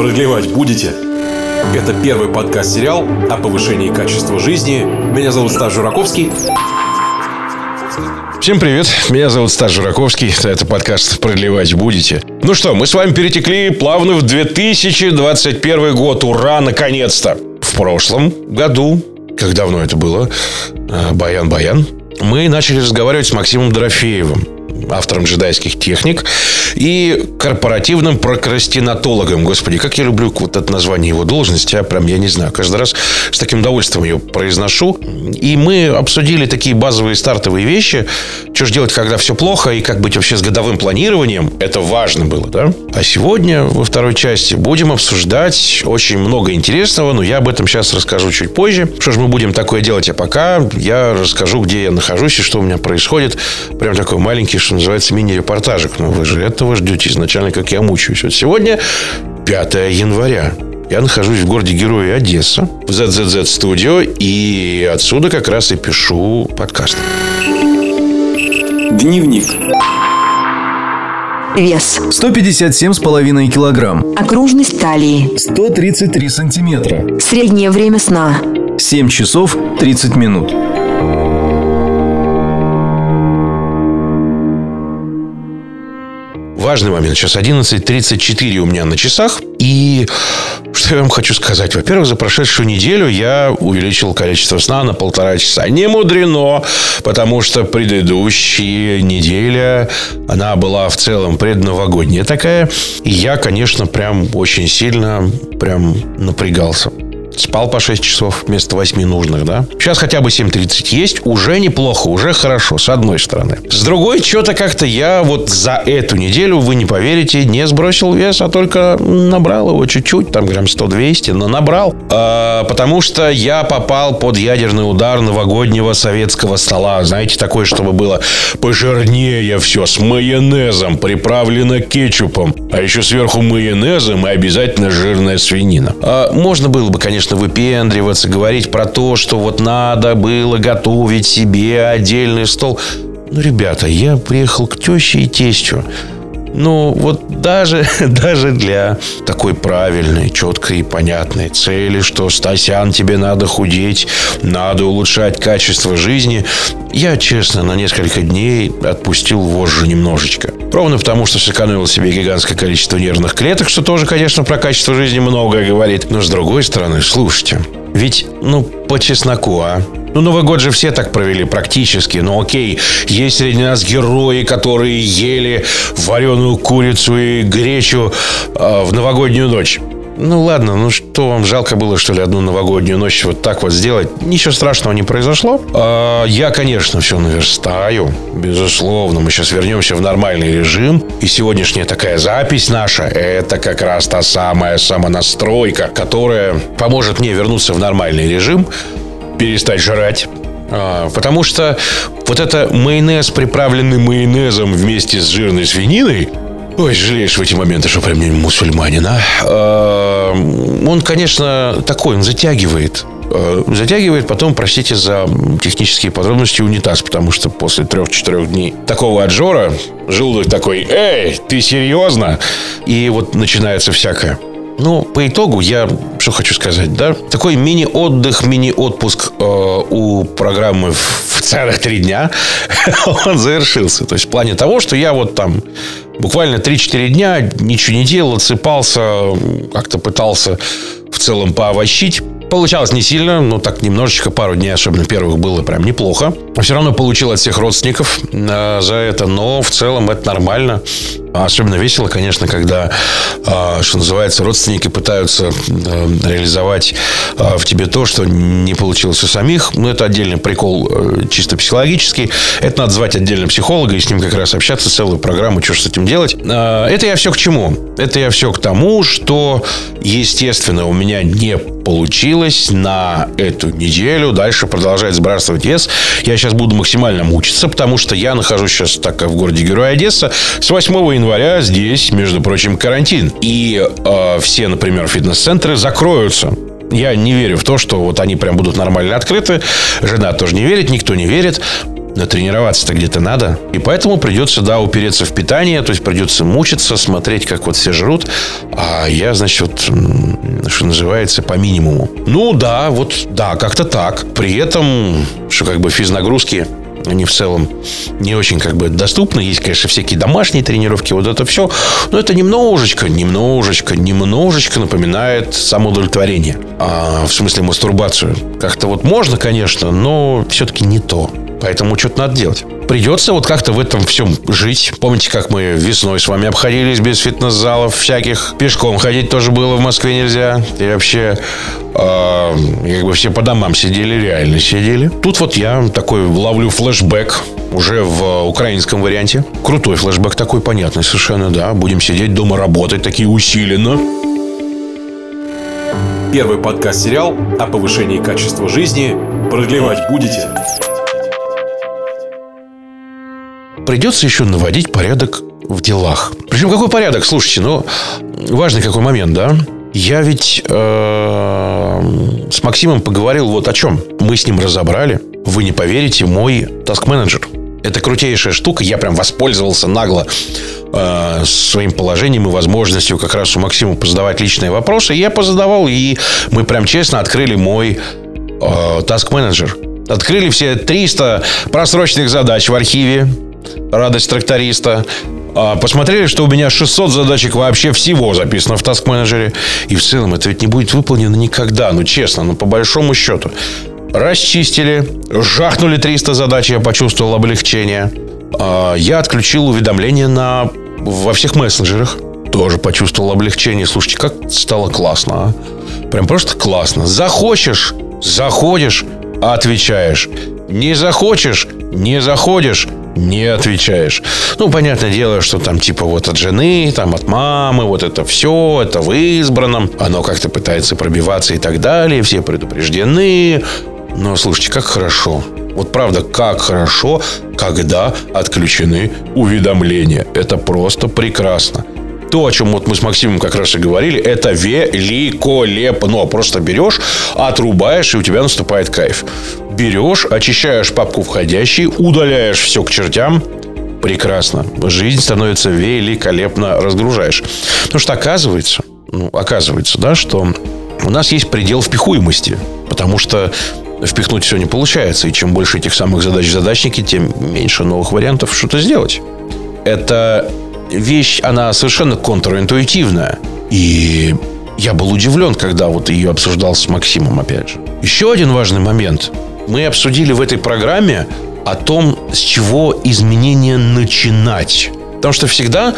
Продлевать будете? Это первый подкаст-сериал о повышении качества жизни. Меня зовут Стас Жураковский. Всем привет, меня зовут Стас Жураковский, это подкаст «Продлевать будете». Ну что, мы с вами перетекли плавно в 2021 год, ура, наконец-то! В прошлом году, как давно это было, э, Баян-Баян, мы начали разговаривать с Максимом Дорофеевым, автором джедайских техник, и корпоративным прокрастинатологом. Господи, как я люблю вот это название его должности, а прям, я не знаю, каждый раз с таким удовольствием ее произношу. И мы обсудили такие базовые стартовые вещи, что же делать, когда все плохо, и как быть вообще с годовым планированием. Это важно было, да? А сегодня, во второй части, будем обсуждать очень много интересного, но я об этом сейчас расскажу чуть позже. Что же мы будем такое делать, а пока я расскажу, где я нахожусь и что у меня происходит. Прям такой маленький, что называется, мини-репортажик. Но вы же этого ждете изначально, как я мучаюсь. Вот сегодня 5 января. Я нахожусь в городе Герои Одесса, в ZZZ Studio, и отсюда как раз и пишу подкаст. Дневник. Вес. 157,5 килограмм. Окружность талии. 133 сантиметра. Среднее время сна. 7 часов 30 минут. Важный момент. Сейчас 11.34 у меня на часах. И что я вам хочу сказать? Во-первых, за прошедшую неделю я увеличил количество сна на полтора часа. Не мудрено, потому что предыдущая неделя, она была в целом предновогодняя такая. И я, конечно, прям очень сильно прям напрягался. Спал по 6 часов вместо 8 нужных, да? Сейчас хотя бы 7.30 есть. Уже неплохо, уже хорошо, с одной стороны. С другой, что-то как-то я вот за эту неделю, вы не поверите, не сбросил вес, а только набрал его чуть-чуть, там грамм 100-200, но набрал. А, потому что я попал под ядерный удар новогоднего советского стола. Знаете, такое, чтобы было пожирнее все, с майонезом, приправлено кетчупом. А еще сверху майонезом и обязательно жирная свинина. А, можно было бы, конечно, конечно, выпендриваться, говорить про то, что вот надо было готовить себе отдельный стол. Ну, ребята, я приехал к теще и тестю. Ну, вот даже, даже для такой правильной, четкой и понятной цели, что, Стасян, тебе надо худеть, надо улучшать качество жизни, я, честно, на несколько дней отпустил вожжи немножечко. Ровно потому, что сэкономил себе гигантское количество нервных клеток, что тоже, конечно, про качество жизни многое говорит. Но, с другой стороны, слушайте, ведь, ну, по чесноку, а? Ну, Новый год же все так провели практически. Ну, окей, есть среди нас герои, которые ели вареную курицу и гречу э, в новогоднюю ночь. Ну ладно, ну что вам жалко было, что ли, одну новогоднюю ночь вот так вот сделать? Ничего страшного не произошло. А, я, конечно, все наверстаю, безусловно. Мы сейчас вернемся в нормальный режим. И сегодняшняя такая запись наша, это как раз та самая самонастройка, которая поможет мне вернуться в нормальный режим, перестать жрать, а, Потому что вот это майонез, приправленный майонезом вместе с жирной свининой, Ой, жалеешь в эти моменты, что прям не мусульманин, а? а? Он, конечно, такой, он затягивает. А, затягивает потом, простите за технические подробности, унитаз, потому что после трех-четырех дней такого отжора желудок такой, эй, ты серьезно? И вот начинается всякое. Ну, по итогу я что хочу сказать, да? Такой мини-отдых, мини-отпуск э, у программы в, целых три дня, он завершился. То есть в плане того, что я вот там буквально 3-4 дня ничего не делал, отсыпался, как-то пытался в целом поовощить. Получалось не сильно, но так немножечко, пару дней, особенно первых, было прям неплохо. Все равно получил от всех родственников э, за это, но в целом это нормально. Особенно весело, конечно, когда, э, что называется, родственники пытаются э, реализовать э, в тебе то, что не получилось у самих. Ну, это отдельный прикол э, чисто психологический. Это надо звать отдельно психолога и с ним как раз общаться, целую программу, что с этим делать. Это я все к чему? Это я все к тому, что, естественно, у меня не получилось на эту неделю дальше продолжать сбрасывать вес. Я сейчас буду максимально мучиться, потому что я нахожусь сейчас, так как в городе Герой Одесса, с 8 января здесь, между прочим, карантин. И э, все, например, фитнес-центры закроются. Я не верю в то, что вот они прям будут нормально открыты. Жена тоже не верит, никто не верит. натренироваться-то где-то надо. И поэтому придется, да, упереться в питание, то есть придется мучиться, смотреть, как вот все жрут. А я, значит, вот, что называется, по минимуму. Ну, да, вот, да, как-то так. При этом, что как бы физнагрузки они в целом не очень как бы доступны. Есть, конечно, всякие домашние тренировки, вот это все. Но это немножечко, немножечко, немножечко напоминает самоудовлетворение. А, в смысле мастурбацию. Как-то вот можно, конечно, но все-таки не то. Поэтому что-то надо делать. Придется вот как-то в этом всем жить. Помните, как мы весной с вами обходились без фитнес-залов всяких? Пешком ходить тоже было в Москве нельзя. И вообще, э, как бы все по домам сидели, реально сидели. Тут вот я такой ловлю флешбэк уже в украинском варианте. Крутой флешбэк такой, понятный совершенно, да. Будем сидеть дома работать, такие усиленно. Первый подкаст-сериал о повышении качества жизни продлевать будете. Придется еще наводить порядок в делах. Причем какой порядок? Слушайте, ну, важный какой момент, да? Я ведь э, с Максимом поговорил вот о чем. Мы с ним разобрали. Вы не поверите, мой таск-менеджер. Это крутейшая штука. Я прям воспользовался нагло э, своим положением и возможностью как раз у Максима позадавать личные вопросы. Я позадавал, и мы прям честно открыли мой э, таск-менеджер. Открыли все 300 просроченных задач в архиве радость тракториста. А, посмотрели, что у меня 600 задачек вообще всего записано в Task Manager. И в целом это ведь не будет выполнено никогда. Ну, честно, ну, по большому счету. Расчистили, жахнули 300 задач, я почувствовал облегчение. А, я отключил уведомления на, во всех мессенджерах. Тоже почувствовал облегчение. Слушайте, как стало классно, а? Прям просто классно. Захочешь, заходишь, отвечаешь. Не захочешь, не заходишь, не отвечаешь. Ну, понятное дело, что там типа вот от жены, там от мамы, вот это все, это в избранном. Оно как-то пытается пробиваться и так далее. Все предупреждены. Но слушайте, как хорошо. Вот правда, как хорошо, когда отключены уведомления. Это просто прекрасно то, о чем вот мы с Максимом как раз и говорили, это великолепно. Просто берешь, отрубаешь, и у тебя наступает кайф. Берешь, очищаешь папку входящей, удаляешь все к чертям, прекрасно. Жизнь становится великолепно разгружаешь. Потому что оказывается, ну, оказывается, да, что у нас есть предел впихуемости. Потому что впихнуть все не получается. И чем больше этих самых задач в задачнике, тем меньше новых вариантов что-то сделать. Это вещь, она совершенно контринтуитивная. И я был удивлен, когда вот ее обсуждал с Максимом, опять же. Еще один важный момент. Мы обсудили в этой программе о том, с чего изменения начинать. Потому что всегда,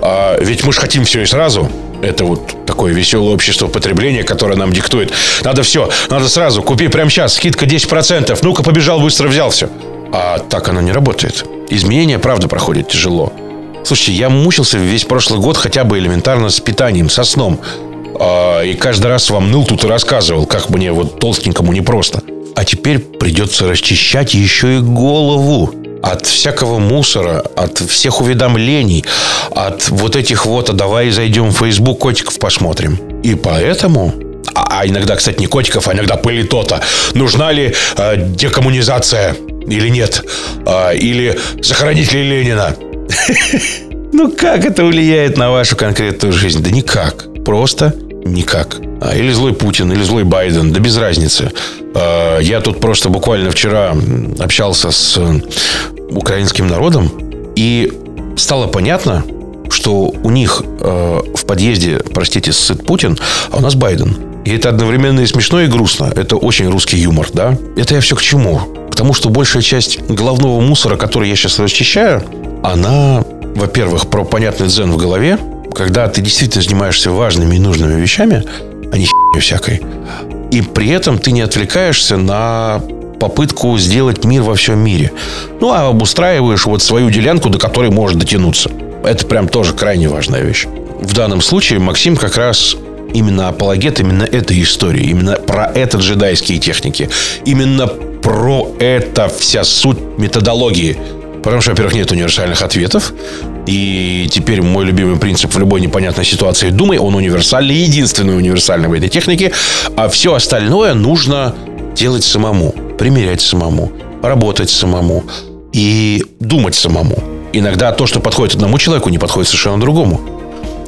а, ведь мы же хотим все и сразу. Это вот такое веселое общество потребления, которое нам диктует. Надо все, надо сразу, купи прямо сейчас, скидка 10%. Ну-ка, побежал, быстро взял все. А так оно не работает. Изменения, правда, проходят тяжело. Слушайте, я мучился весь прошлый год хотя бы элементарно с питанием, со сном. А, и каждый раз вам ныл тут и рассказывал, как мне вот толстенькому непросто. А теперь придется расчищать еще и голову от всякого мусора, от всех уведомлений, от вот этих вот, а давай зайдем в Facebook, котиков посмотрим. И поэтому а, а иногда, кстати, не котиков, а иногда пылитота. Нужна ли э, декоммунизация или нет? Э, или сохранить ли Ленина? Ну, как это влияет на вашу конкретную жизнь? Да никак. Просто никак. А, или злой Путин, или злой Байден, да без разницы. А, я тут просто буквально вчера общался с украинским народом, и стало понятно, что у них э, в подъезде, простите, сыт Путин, а у нас Байден. И это одновременно и смешно, и грустно. Это очень русский юмор, да? Это я все к чему? К тому, что большая часть головного мусора, который я сейчас расчищаю, она, во-первых, про понятный дзен в голове, когда ты действительно занимаешься важными и нужными вещами, а не всякой. И при этом ты не отвлекаешься на попытку сделать мир во всем мире. Ну, а обустраиваешь вот свою делянку, до которой может дотянуться. Это прям тоже крайне важная вещь. В данном случае Максим как раз именно апологет именно этой истории, именно про это джедайские техники, именно про это вся суть методологии – Потому что, во-первых, нет универсальных ответов. И теперь мой любимый принцип в любой непонятной ситуации думай, он универсальный, единственный универсальный в этой технике. А все остальное нужно делать самому, примерять самому, работать самому. и думать самому. Иногда то, что подходит одному человеку, не подходит совершенно другому.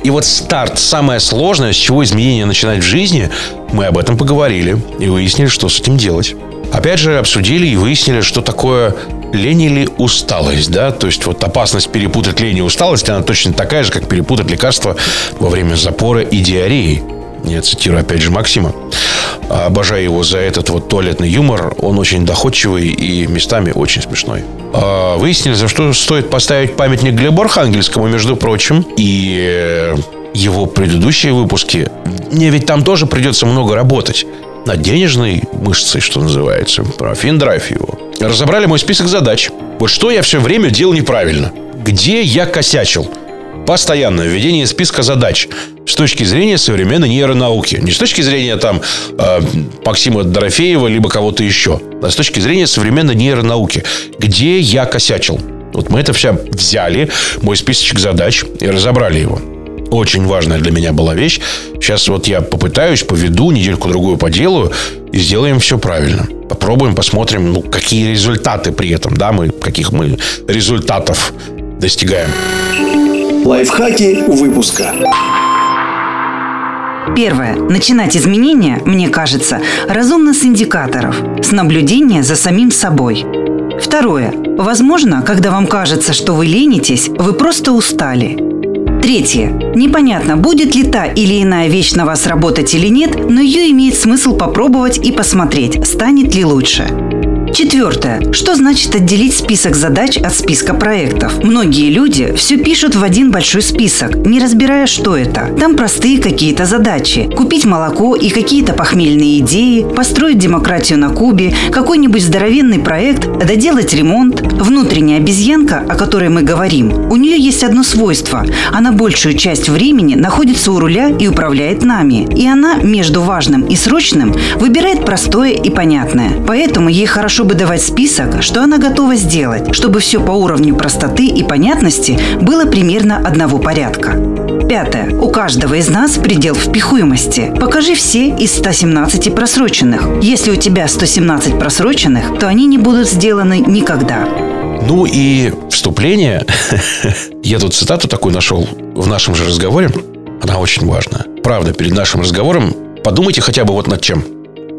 И вот старт, самое сложное, с чего изменения начинать в жизни, мы об этом поговорили и выяснили, что с этим делать. Опять же, обсудили и выяснили, что такое лень или усталость, да, то есть вот опасность перепутать лень и усталость, она точно такая же, как перепутать лекарства во время запора и диареи. Я цитирую опять же Максима. Обожаю его за этот вот туалетный юмор. Он очень доходчивый и местами очень смешной. А, выяснили, за что стоит поставить памятник Глебу Архангельскому, между прочим. И э, его предыдущие выпуски. Мне ведь там тоже придется много работать. Над денежной мышцей, что называется. Про Финдрайв его. Разобрали мой список задач. Вот что я все время делал неправильно. Где я косячил. Постоянное введение списка задач с точки зрения современной нейронауки. Не с точки зрения там э, Максима Дорофеева, либо кого-то еще, а с точки зрения современной нейронауки. Где я косячил? Вот мы это все взяли, мой списочек задач, и разобрали его. Очень важная для меня была вещь. Сейчас вот я попытаюсь, поведу, недельку-другую поделаю, и сделаем все правильно. Попробуем, посмотрим, ну, какие результаты при этом, да, мы, каких мы результатов достигаем. Лайфхаки выпуска. Первое. Начинать изменения, мне кажется, разумно с индикаторов, с наблюдения за самим собой. Второе. Возможно, когда вам кажется, что вы ленитесь, вы просто устали. Третье. Непонятно, будет ли та или иная вещь на вас работать или нет, но ее имеет смысл попробовать и посмотреть, станет ли лучше. Четвертое. Что значит отделить список задач от списка проектов? Многие люди все пишут в один большой список, не разбирая, что это. Там простые какие-то задачи. Купить молоко и какие-то похмельные идеи, построить демократию на Кубе, какой-нибудь здоровенный проект, доделать ремонт. Внутренняя обезьянка, о которой мы говорим, у нее есть одно свойство. Она большую часть времени находится у руля и управляет нами. И она между важным и срочным выбирает простое и понятное. Поэтому ей хорошо хорошо бы давать список, что она готова сделать, чтобы все по уровню простоты и понятности было примерно одного порядка. Пятое. У каждого из нас предел впихуемости. Покажи все из 117 просроченных. Если у тебя 117 просроченных, то они не будут сделаны никогда. Ну и вступление. Я тут цитату такую нашел в нашем же разговоре. Она очень важна. Правда, перед нашим разговором подумайте хотя бы вот над чем.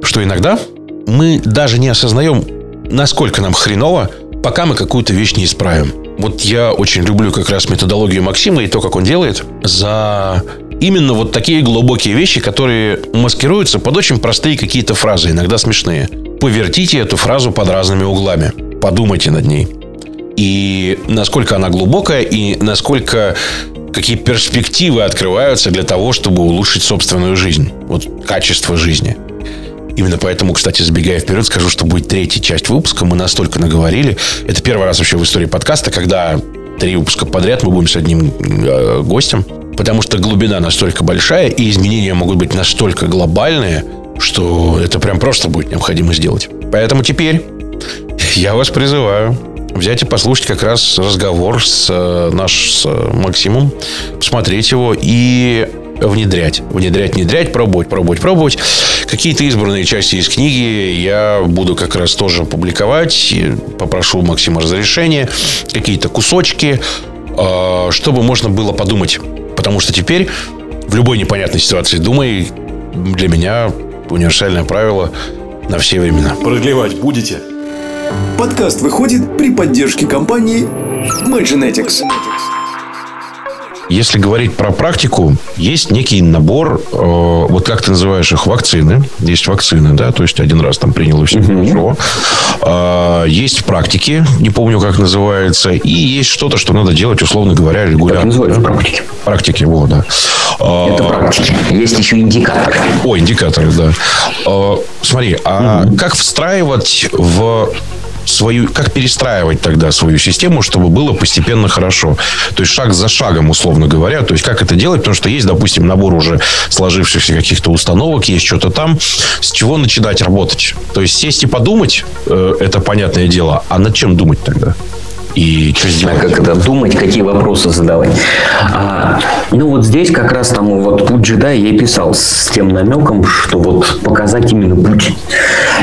Что иногда мы даже не осознаем, насколько нам хреново, пока мы какую-то вещь не исправим. Вот я очень люблю как раз методологию Максима и то, как он делает, за именно вот такие глубокие вещи, которые маскируются под очень простые какие-то фразы, иногда смешные. Повертите эту фразу под разными углами. Подумайте над ней. И насколько она глубокая, и насколько какие перспективы открываются для того, чтобы улучшить собственную жизнь. Вот качество жизни. Именно поэтому, кстати, забегая вперед, скажу, что будет третья часть выпуска. Мы настолько наговорили. Это первый раз вообще в истории подкаста, когда три выпуска подряд мы будем с одним э, гостем. Потому что глубина настолько большая, и изменения могут быть настолько глобальные, что это прям просто будет необходимо сделать. Поэтому теперь я вас призываю взять и послушать как раз разговор с э, наш с Максимом, посмотреть его и внедрять. Внедрять, внедрять, пробовать, пробовать, пробовать. Какие-то избранные части из книги я буду как раз тоже публиковать. Попрошу Максима разрешения. Какие-то кусочки, а, чтобы можно было подумать. Потому что теперь в любой непонятной ситуации думай для меня универсальное правило на все времена. Продлевать будете? Подкаст выходит при поддержке компании Maginetics. Если говорить про практику, есть некий набор, э, вот как ты называешь их, вакцины. Есть вакцины, да, то есть один раз там принял и все хорошо. Э, есть в практике, не помню, как называется, и есть что-то, что надо делать, условно говоря, регулярно. Как называется да? практики? Практики, вот, да. Это практики. Есть еще индикаторы. О, индикаторы, да. Э, смотри, а угу. как встраивать в свою, как перестраивать тогда свою систему, чтобы было постепенно хорошо. То есть шаг за шагом, условно говоря. То есть как это делать, потому что есть, допустим, набор уже сложившихся каких-то установок, есть что-то там, с чего начинать работать. То есть сесть и подумать, э, это понятное дело, а над чем думать тогда? И что сделать? А как это думать, какие вопросы задавать. А, ну вот здесь как раз там вот путь джедая я и писал с тем намеком, что вот показать именно путь.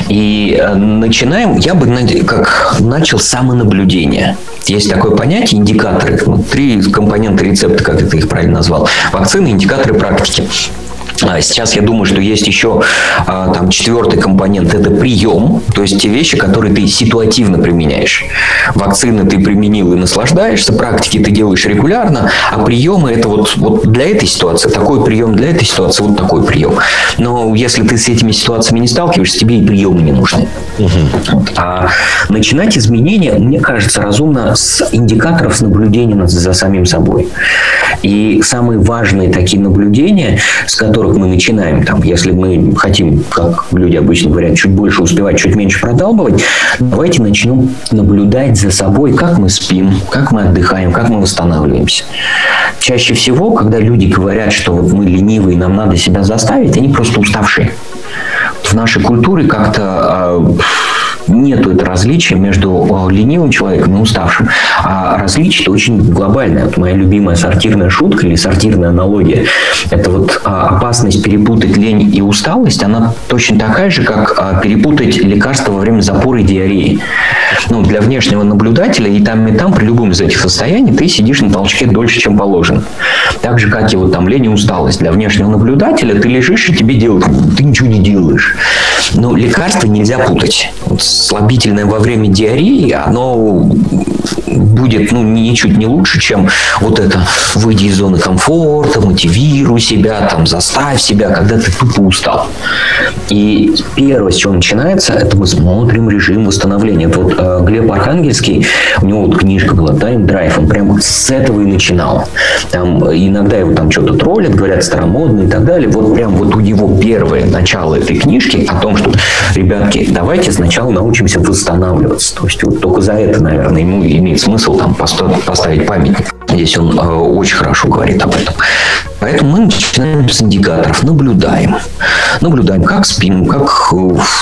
И э, начинаем, я бы как начал самонаблюдение. Есть такое понятие индикаторы, три компонента рецепта, как ты их правильно назвал. Вакцины, индикаторы, практики. А сейчас я думаю, что есть еще а, там четвертый компонент – это прием, то есть те вещи, которые ты ситуативно применяешь. Вакцины ты применил и наслаждаешься, практики ты делаешь регулярно, а приемы – это вот, вот для этой ситуации такой прием, для этой ситуации вот такой прием. Но если ты с этими ситуациями не сталкиваешься, тебе и приемы не нужны. Угу. А начинать изменения, мне кажется, разумно с индикаторов с наблюдения за самим собой. И самые важные такие наблюдения, с которых которых мы начинаем, там, если мы хотим, как люди обычно говорят, чуть больше успевать, чуть меньше продалбывать, давайте начнем наблюдать за собой, как мы спим, как мы отдыхаем, как мы восстанавливаемся. Чаще всего, когда люди говорят, что вот мы ленивые, нам надо себя заставить, они просто уставшие. В нашей культуре как-то а, нет различия между э, ленивым человеком и уставшим. А различие очень глобальное. Вот моя любимая сортирная шутка или сортирная аналогия – это вот а, опасность перепутать лень и усталость, она точно такая же, как а, перепутать лекарство во время запора и диареи. Ну, для внешнего наблюдателя и там, и там при любом из этих состояний ты сидишь на толчке дольше, чем положено. Так же, как и вот там лень и усталость. Для внешнего наблюдателя ты лежишь и тебе делают, ты ничего не делаешь. Но лекарства нельзя путать. Вот слабительное во время диареи, оно будет ну, ничуть не лучше, чем вот это выйди из зоны комфорта, мотивируй себя, там, заставь себя, когда ты тупо устал. И первое, с чего начинается, это мы смотрим режим восстановления. Вот э, Глеб Архангельский, у него вот книжка была Time Drive, он прям с этого и начинал. Там иногда его там что-то троллят, говорят старомодно и так далее. Вот прям вот у него первое начало этой книжки о том, что, ребятки, давайте сначала научимся восстанавливаться. То есть вот только за это, наверное, ему имеет смысл там поставить памятник. Здесь он э, очень хорошо говорит об этом. Поэтому мы начинаем с индикаторов, наблюдаем. Наблюдаем, как спим, как, э,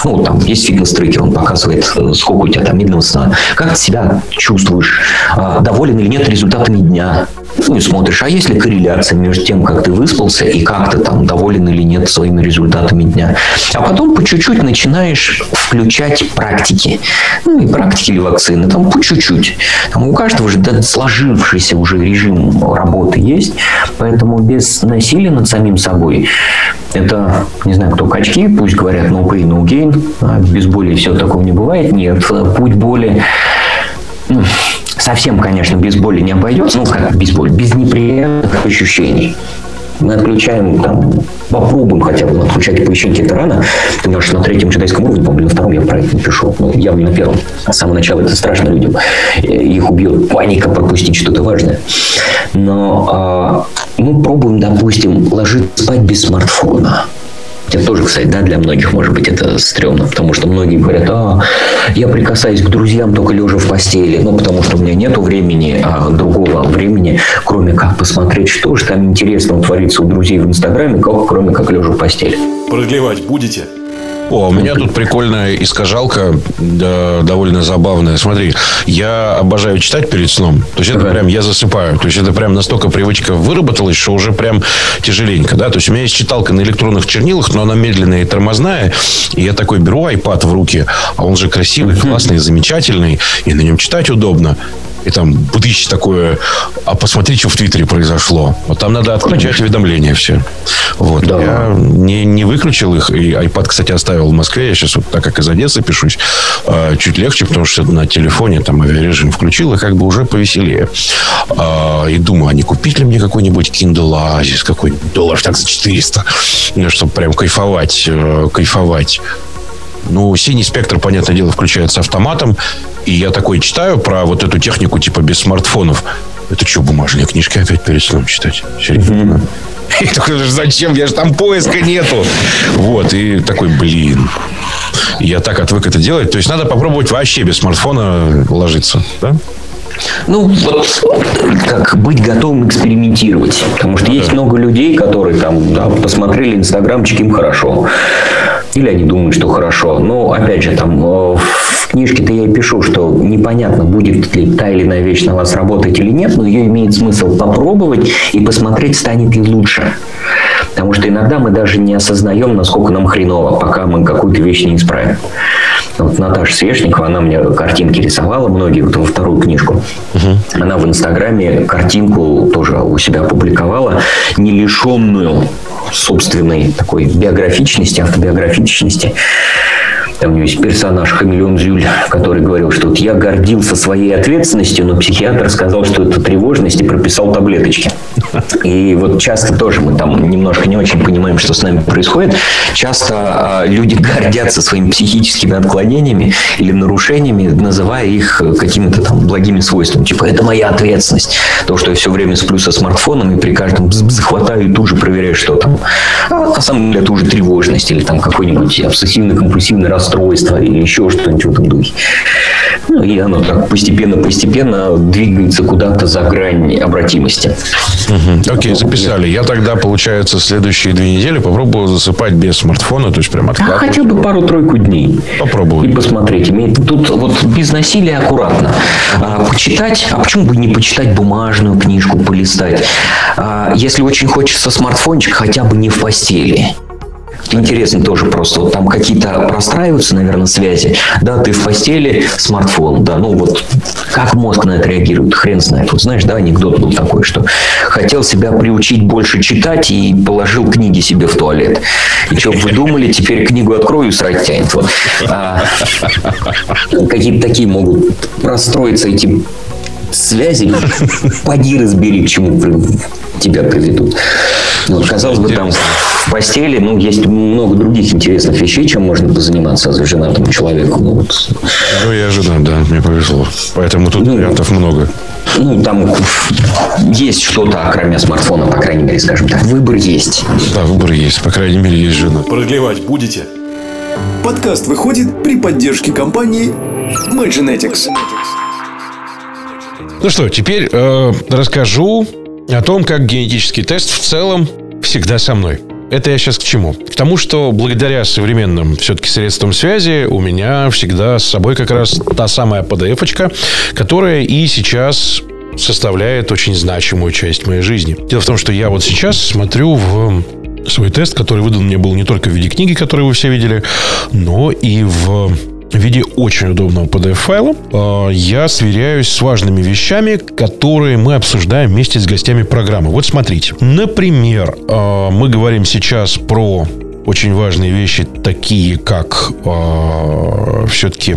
ну, там есть фитнес-трекер, он показывает, э, сколько у тебя там медленного сна, как ты себя чувствуешь, э, доволен или нет результатами дня. Ну и смотришь, а есть ли корреляция между тем, как ты выспался и как ты там доволен или нет своими результатами дня. А потом по чуть-чуть начинаешь включать практики. Ну и практики или вакцины, там по чуть-чуть. Там у каждого же да, сложившийся уже режим работы есть, поэтому без насилия над самим собой это, не знаю, кто качки, пусть говорят no pain, no gain, а без боли все такого не бывает. Нет, путь боли ну, совсем, конечно, без боли не обойдется, ну как без боли, без неприятных ощущений. Мы отключаем, там, попробуем хотя бы отключать оповещение это рано. Ты можешь на третьем джедайском уровне, по на втором я про это напишу. Ну, явно на первом. С самого начала это страшно людям. Их убьет паника пропустить что-то важное. Но а, мы пробуем, допустим, ложиться спать без смартфона. Это тоже, кстати, да, для многих, может быть, это стрёмно, потому что многие говорят, а, я прикасаюсь к друзьям только лежа в постели, ну, потому что у меня нет времени, а, другого времени, кроме как посмотреть, что же там интересного творится у друзей в Инстаграме, как, кроме как лежа в постели. Продлевать будете? О, у меня тут прикольная искажалка, да, довольно забавная. Смотри, я обожаю читать перед сном. То есть это ага. прям я засыпаю. То есть это прям настолько привычка выработалась, что уже прям тяжеленько. Да? То есть у меня есть читалка на электронных чернилах, но она медленная и тормозная. И я такой беру iPad в руки, а он же красивый, классный, замечательный, и на нем читать удобно и там бдыщ такое, а посмотри, что в Твиттере произошло. Вот там надо отключать уведомления все. Вот. Да. Я не, не выключил их, и iPad, кстати, оставил в Москве. Я сейчас, вот, так как из Одессы пишусь, а, чуть легче, потому что на телефоне там авиарежим включил, и как бы уже повеселее. А, и думаю, а не купить ли мне какой-нибудь Kindle Oasis, какой-нибудь доллар так за 400, чтобы прям кайфовать, э, кайфовать ну, синий спектр, понятное дело, включается автоматом. И я такой читаю про вот эту технику типа без смартфонов. Это что, бумажные книжки опять перед сном читать? Серьезно? И такой, зачем? Я же там поиска нету. Вот, и такой, блин. Я так отвык это делать. То есть надо попробовать вообще без смартфона ложиться, да? Ну, вот как быть готовым экспериментировать. Потому что есть много людей, которые там да, посмотрели инстаграмчик, им хорошо. Или они думают, что хорошо. Но, опять же, там э, в книжке-то я и пишу, что непонятно, будет ли та или иная вещь на вас работать или нет, но ее имеет смысл попробовать и посмотреть, станет ли лучше. Потому что иногда мы даже не осознаем, насколько нам хреново, пока мы какую-то вещь не исправим. Вот Наташа Свешникова, она мне картинки рисовала, многие, вот во вторую книжку. Угу. Она в Инстаграме картинку тоже у себя опубликовала, не лишенную собственной такой биографичности, автобиографичности. Там у него есть персонаж Хамелеон Зюль, который говорил, что вот я гордился своей ответственностью, но психиатр сказал, что это тревожность и прописал таблеточки. И вот часто тоже мы там немножко не очень понимаем, что с нами происходит. Часто э, люди гордятся своими психическими отклонениями или нарушениями, называя их какими-то там благими свойствами. Типа, это моя ответственность. То, что я все время сплю со смартфоном и при каждом захватаю и тут же проверяю, что там. А на самом деле это уже тревожность или там какой-нибудь обсессивно-компульсивный расстройство расстройство или еще что-нибудь в этом духе. Ну, и оно так постепенно-постепенно двигается куда-то за грань обратимости. Угу. Окей, записали. Я тогда, получается, следующие две недели попробую засыпать без смартфона, то есть прям откладывать. А хотя бы пару-тройку дней. Попробую. И посмотреть. Тут вот без насилия аккуратно. А, почитать, а почему бы не почитать бумажную книжку, полистать? А, если очень хочется смартфончик, хотя бы не в постели интересно тоже просто. Вот там какие-то простраиваются, наверное, связи. Да, ты в постели, смартфон, да, ну вот как мозг на это реагирует, хрен знает. Вот знаешь, да, анекдот был такой, что хотел себя приучить больше читать и положил книги себе в туалет. И что вы думали, теперь книгу открою и срать тянет. Вот. А, какие-то такие могут простроиться эти связи, поди разбери, к чему тебя приведут. Ну, казалось бы, там в постели, ну, есть много других интересных вещей, чем можно позаниматься с женатым человеком. Ну, вот. ну я женат, да, мне повезло. Поэтому тут ну, вариантов много. Ну, там есть что-то, кроме смартфона, по крайней мере, скажем так. Выбор есть. Да, выбор есть. По крайней мере, есть жена. Продлевать будете? Подкаст выходит при поддержке компании Magenetics. Ну что, теперь э, расскажу о том, как генетический тест в целом всегда со мной. Это я сейчас к чему? К тому, что благодаря современным все-таки средствам связи у меня всегда с собой как раз та самая PDF-очка, которая и сейчас составляет очень значимую часть моей жизни. Дело в том, что я вот сейчас смотрю в свой тест, который выдан мне был не только в виде книги, которую вы все видели, но и в в виде очень удобного PDF-файла а, я сверяюсь с важными вещами, которые мы обсуждаем вместе с гостями программы. Вот смотрите. Например, а, мы говорим сейчас про очень важные вещи, такие как а, все-таки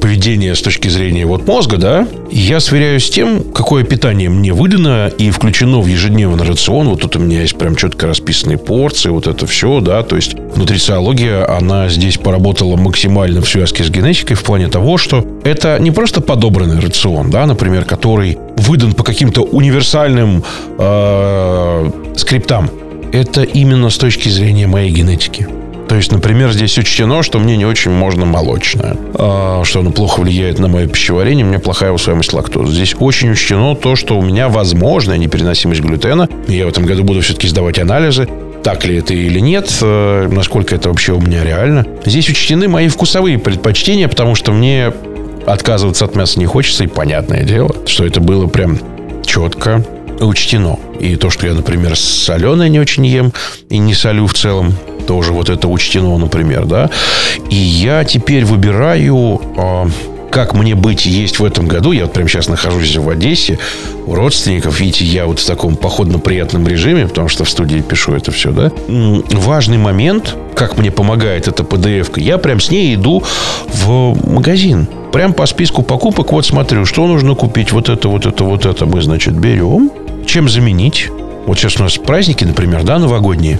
поведение с точки зрения вот мозга, да, я сверяюсь с тем, какое питание мне выдано и включено в ежедневный рацион. Вот тут у меня есть прям четко расписанные порции, вот это все, да, то есть нутрициология, она здесь поработала максимально в связке с генетикой в плане того, что это не просто подобранный рацион, да, например, который выдан по каким-то универсальным э, скриптам. Это именно с точки зрения моей генетики. То есть, например, здесь учтено, что мне не очень можно молочное, а, что оно плохо влияет на мое пищеварение, у меня плохая усвояемость лактозы. Здесь очень учтено то, что у меня возможная непереносимость глютена. Я в этом году буду все-таки сдавать анализы так ли это или нет, э, насколько это вообще у меня реально. Здесь учтены мои вкусовые предпочтения, потому что мне отказываться от мяса не хочется, и понятное дело, что это было прям четко учтено. И то, что я, например, соленое не очень ем и не солю в целом, тоже вот это учтено, например, да. И я теперь выбираю, а, как мне быть и есть в этом году. Я вот прямо сейчас нахожусь в Одессе у родственников. Видите, я вот в таком походно-приятном режиме, потому что в студии пишу это все, да. Важный момент, как мне помогает эта PDF-ка, я прям с ней иду в магазин. Прям по списку покупок вот смотрю, что нужно купить. Вот это, вот это, вот это мы, значит, берем. Чем заменить? Вот сейчас у нас праздники, например, да, новогодние.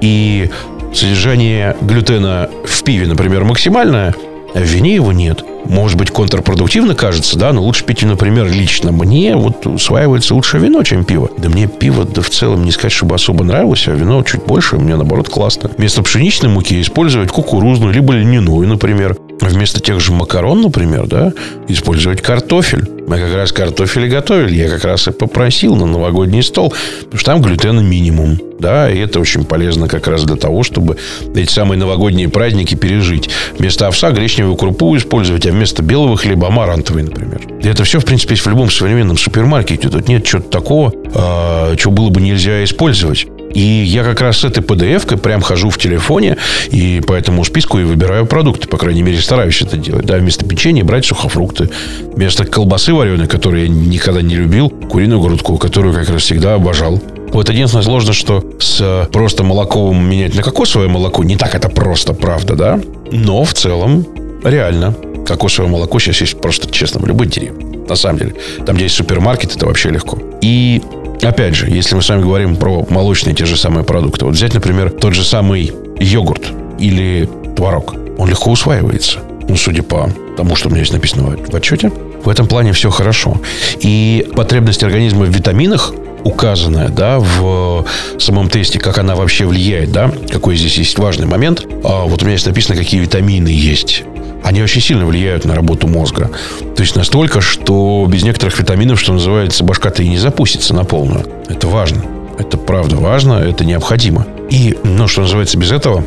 И содержание глютена в пиве, например, максимальное, а в вине его нет. Может быть, контрпродуктивно кажется, да, но лучше пить, например, лично мне вот усваивается лучше вино, чем пиво. Да мне пиво, да в целом не сказать, чтобы особо нравилось, а вино чуть больше, мне наоборот классно. Вместо пшеничной муки использовать кукурузную, либо льняную, например. Вместо тех же макарон, например, да, использовать картофель. Мы как раз картофель и готовили. Я как раз и попросил на новогодний стол, потому что там глютена минимум. Да, и это очень полезно как раз для того, чтобы эти самые новогодние праздники пережить. Вместо овса гречневую крупу использовать, а вместо белого хлеба амарантовый, например. И это все, в принципе, есть в любом современном супермаркете. Тут нет чего-то такого, э, чего было бы нельзя использовать. И я как раз с этой PDF-кой прям хожу в телефоне и по этому списку и выбираю продукты. По крайней мере, стараюсь это делать. Да, вместо печенья брать сухофрукты. Вместо колбасы вареной, которую я никогда не любил, куриную грудку, которую как раз всегда обожал. Вот единственное сложно, что с просто молоком менять на кокосовое молоко не так это просто, правда, да? Но в целом реально. Кокосовое молоко сейчас есть просто, честно, в любой деревне. На самом деле. Там, где есть супермаркет, это вообще легко. И Опять же, если мы с вами говорим про молочные те же самые продукты. Вот взять, например, тот же самый йогурт или творог. Он легко усваивается. Ну, судя по тому, что у меня здесь написано в отчете. В этом плане все хорошо. И потребность организма в витаминах указанная, да, в самом тесте, как она вообще влияет, да, какой здесь есть важный момент. А вот у меня здесь написано, какие витамины есть они очень сильно влияют на работу мозга. То есть настолько, что без некоторых витаминов, что называется, башка-то и не запустится на полную. Это важно. Это правда важно, это необходимо. И, ну, что называется, без этого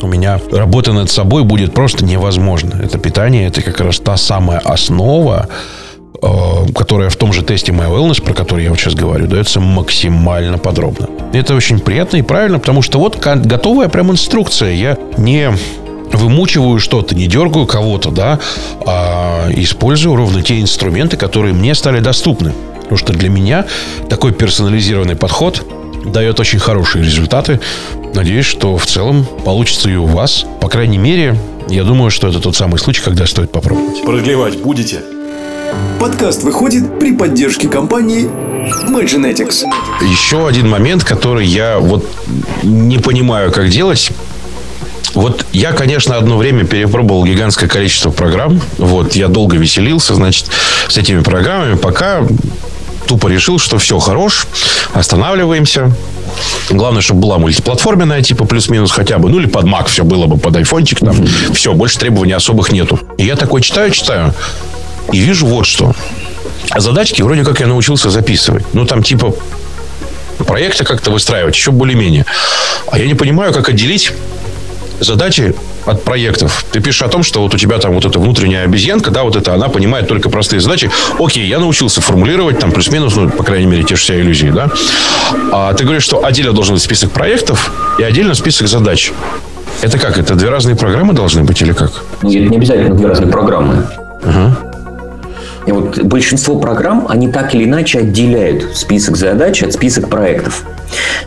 у меня работа над собой будет просто невозможно. Это питание, это как раз та самая основа, э, которая в том же тесте My Wellness, про который я вот сейчас говорю, дается максимально подробно. Это очень приятно и правильно, потому что вот готовая прям инструкция. Я не вымучиваю что-то, не дергаю кого-то, да, а использую ровно те инструменты, которые мне стали доступны. Потому что для меня такой персонализированный подход дает очень хорошие результаты. Надеюсь, что в целом получится и у вас. По крайней мере, я думаю, что это тот самый случай, когда стоит попробовать. Продлевать будете? Подкаст выходит при поддержке компании Magenetics. Еще один момент, который я вот не понимаю, как делать. Вот я, конечно, одно время перепробовал гигантское количество программ. Вот, я долго веселился, значит, с этими программами, пока тупо решил, что все хорош, останавливаемся. Главное, чтобы была мультиплатформенная, типа плюс-минус хотя бы. Ну, или под Mac все было бы, под айфончик там. Mm-hmm. Все, больше требований особых нету. И я такой читаю, читаю. И вижу вот что. Задачки вроде как я научился записывать. Ну, там типа проекты как-то выстраивать, еще более-менее. А я не понимаю, как отделить задачи от проектов. Ты пишешь о том, что вот у тебя там вот эта внутренняя обезьянка, да, вот это, она понимает только простые задачи. Окей, я научился формулировать там плюс-минус, ну, по крайней мере, те же все иллюзии, да. А ты говоришь, что отдельно должен быть список проектов и отдельно список задач. Это как? Это две разные программы должны быть или как? Нет, не обязательно две разные программы. Ага. И вот большинство программ, они так или иначе отделяют список задач от список проектов.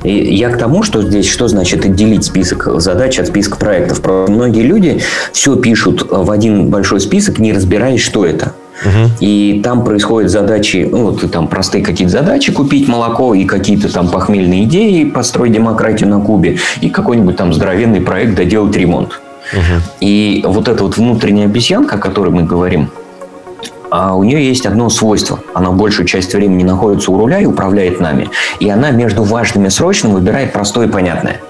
И я к тому, что здесь что значит отделить список задач от списка проектов. Многие люди все пишут в один большой список, не разбираясь, что это. И там происходят задачи, ну, вот там простые какие-то задачи, купить молоко и какие-то там похмельные идеи, построить демократию на Кубе, и какой-нибудь там здоровенный проект доделать ремонт. Угу. И вот эта вот внутренняя обезьянка, о которой мы говорим, у нее есть одно свойство. Она большую часть времени находится у руля и управляет нами. И она между важным и срочным выбирает простое и понятное.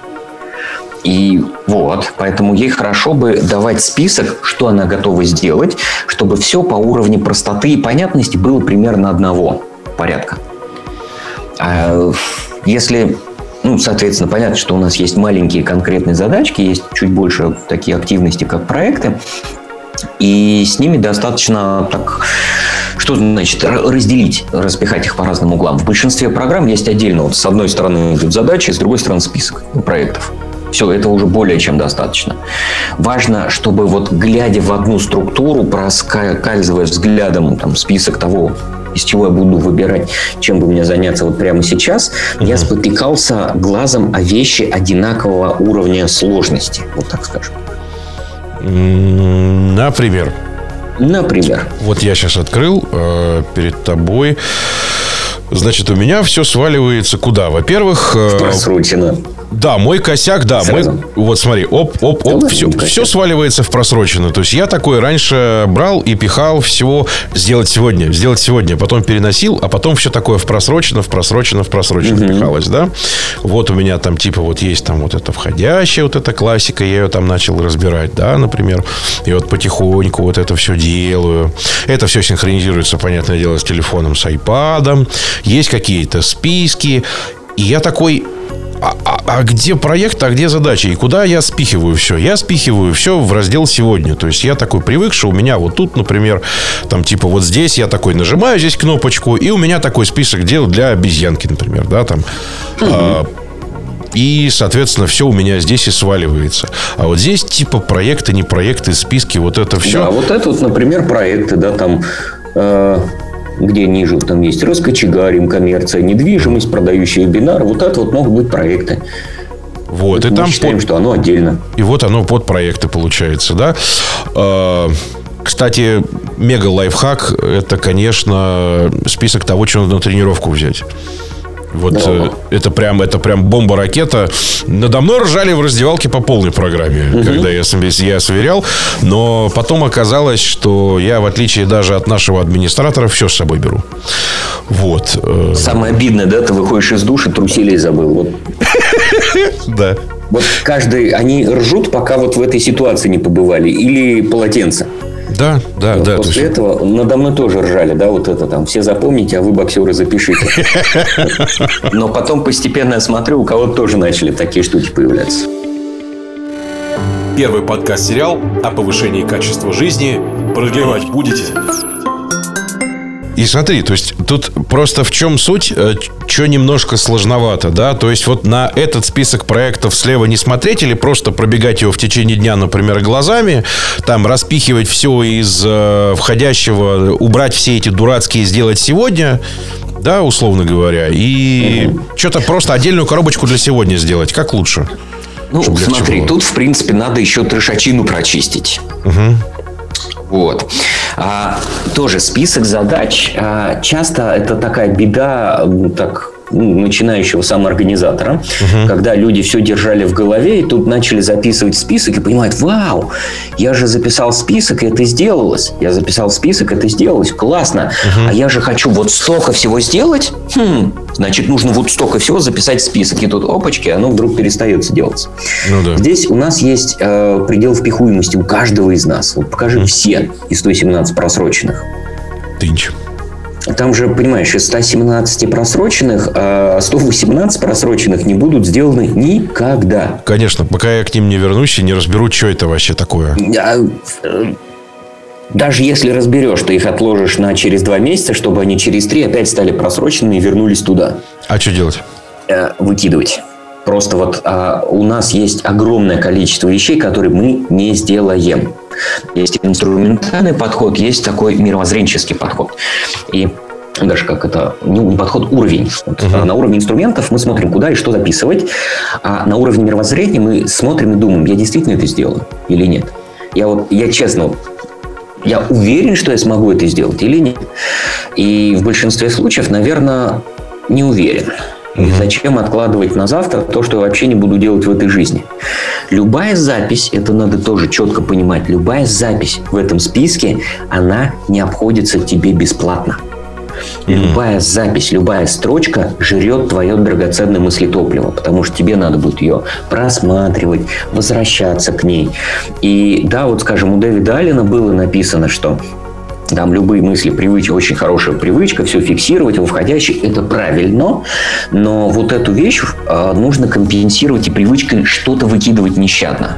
И вот, поэтому ей хорошо бы давать список, что она готова сделать, чтобы все по уровню простоты и понятности было примерно одного порядка. А если ну, соответственно, понятно, что у нас есть маленькие конкретные задачки, есть чуть больше такие активности, как проекты. И с ними достаточно так что значит разделить, распихать их по разным углам? В большинстве программ есть отдельно. Вот с одной стороны идут задачи, с другой стороны список проектов. Все, это уже более чем достаточно. Важно, чтобы вот глядя в одну структуру, проскальзывая взглядом там, список того, из чего я буду выбирать, чем бы мне заняться вот прямо сейчас, uh-huh. я спотыкался глазом о вещи одинакового уровня сложности, вот так скажем. Например. Например. Вот я сейчас открыл э, перед тобой. Значит, у меня все сваливается куда? Во-первых... Э, Просрочено. Да, мой косяк, да. Мой, вот смотри, оп, оп, оп, все, все сваливается в просроченную. То есть я такой раньше брал и пихал всего сделать сегодня, сделать сегодня, потом переносил, а потом все такое в просрочено, в просрочено, в просрочено угу. пихалось, да. Вот у меня там типа вот есть там вот это входящая, вот эта классика, я ее там начал разбирать, да, например. И вот потихоньку вот это все делаю. Это все синхронизируется, понятное дело, с телефоном, с айпадом. Есть какие-то списки. И я такой, а, а, а где проект, а где задача? И куда я спихиваю все? Я спихиваю все в раздел «Сегодня». То есть я такой привык, что у меня вот тут, например, там типа вот здесь я такой нажимаю здесь кнопочку, и у меня такой список дел для обезьянки, например, да, там. Угу. А, и, соответственно, все у меня здесь и сваливается. А вот здесь типа проекты, не проекты, списки, вот это все. Да, вот это вот, например, проекты, да, там э, где ниже там есть раскочегарим, коммерция, недвижимость, продающие бинар. Вот это вот могут быть проекты. Вот, и Мы там считаем, под... что оно отдельно. И вот оно под проекты получается, да. А, кстати, мега лайфхак – это, конечно, список того, что надо на тренировку взять. Вот да. э, это прям, это прям бомба-ракета. Надо мной ржали в раздевалке по полной программе, угу. когда я, я сверял. Но потом оказалось, что я, в отличие даже от нашего администратора, все с собой беру. Вот. Э. Самое обидное, да, ты выходишь из души, трусили забыл. Вот. Да. Вот каждый, они ржут, пока вот в этой ситуации не побывали. Или полотенце. Да, да, вот да. После есть... этого надо мной тоже ржали, да, вот это там. Все запомните, а вы, боксеры, запишите. Но потом постепенно я смотрю, у кого-то тоже начали такие штуки появляться. Первый подкаст-сериал о повышении качества жизни. Продлевать будете? И смотри, то есть тут просто в чем суть, э, что немножко сложновато, да? То есть вот на этот список проектов слева не смотреть или просто пробегать его в течение дня, например, глазами, там распихивать все из э, входящего, убрать все эти дурацкие сделать сегодня, да, условно говоря, и угу. что-то просто отдельную коробочку для сегодня сделать. Как лучше? Ну, смотри, тут, в принципе, надо еще трешачину прочистить. Угу. Вот. А, тоже список задач. А, часто это такая беда, так начинающего самоорганизатора, угу. когда люди все держали в голове и тут начали записывать список и понимают, вау, я же записал список, и это сделалось. Я записал список, это сделалось. Классно. Угу. А я же хочу вот столько всего сделать. Хм, значит, нужно вот столько всего записать в список. И тут, опачки, оно вдруг перестает делаться. Ну, да. Здесь у нас есть э, предел впихуемости у каждого из нас. Вот покажи угу. все из 117 просроченных. Тынч. Там же, понимаешь, из 117 просроченных, а 118 просроченных не будут сделаны никогда. Конечно, пока я к ним не вернусь и не разберу, что это вообще такое. Э, даже если разберешь, ты их отложишь на через два месяца, чтобы они через три опять стали просроченными и вернулись туда. А что делать? Э, выкидывать. Просто вот а, у нас есть огромное количество вещей, которые мы не сделаем. Есть инструментальный подход, есть такой мировоззренческий подход. И даже как это, ну, не подход, уровень. Вот, uh-huh. На уровне инструментов мы смотрим, куда и что записывать, а на уровне мировоззрения мы смотрим и думаем, я действительно это сделаю или нет. Я вот, я честно, я уверен, что я смогу это сделать или нет. И в большинстве случаев, наверное, не уверен. И зачем откладывать на завтра то, что я вообще не буду делать в этой жизни? Любая запись, это надо тоже четко понимать, любая запись в этом списке, она не обходится тебе бесплатно. Любая запись, любая строчка жрет твое драгоценное мыслетопливо, потому что тебе надо будет ее просматривать, возвращаться к ней. И да, вот скажем, у Дэвида Аллена было написано, что там любые мысли, привычки, очень хорошая привычка, все фиксировать во входящий, это правильно, но вот эту вещь э, нужно компенсировать и привычкой что-то выкидывать нещадно,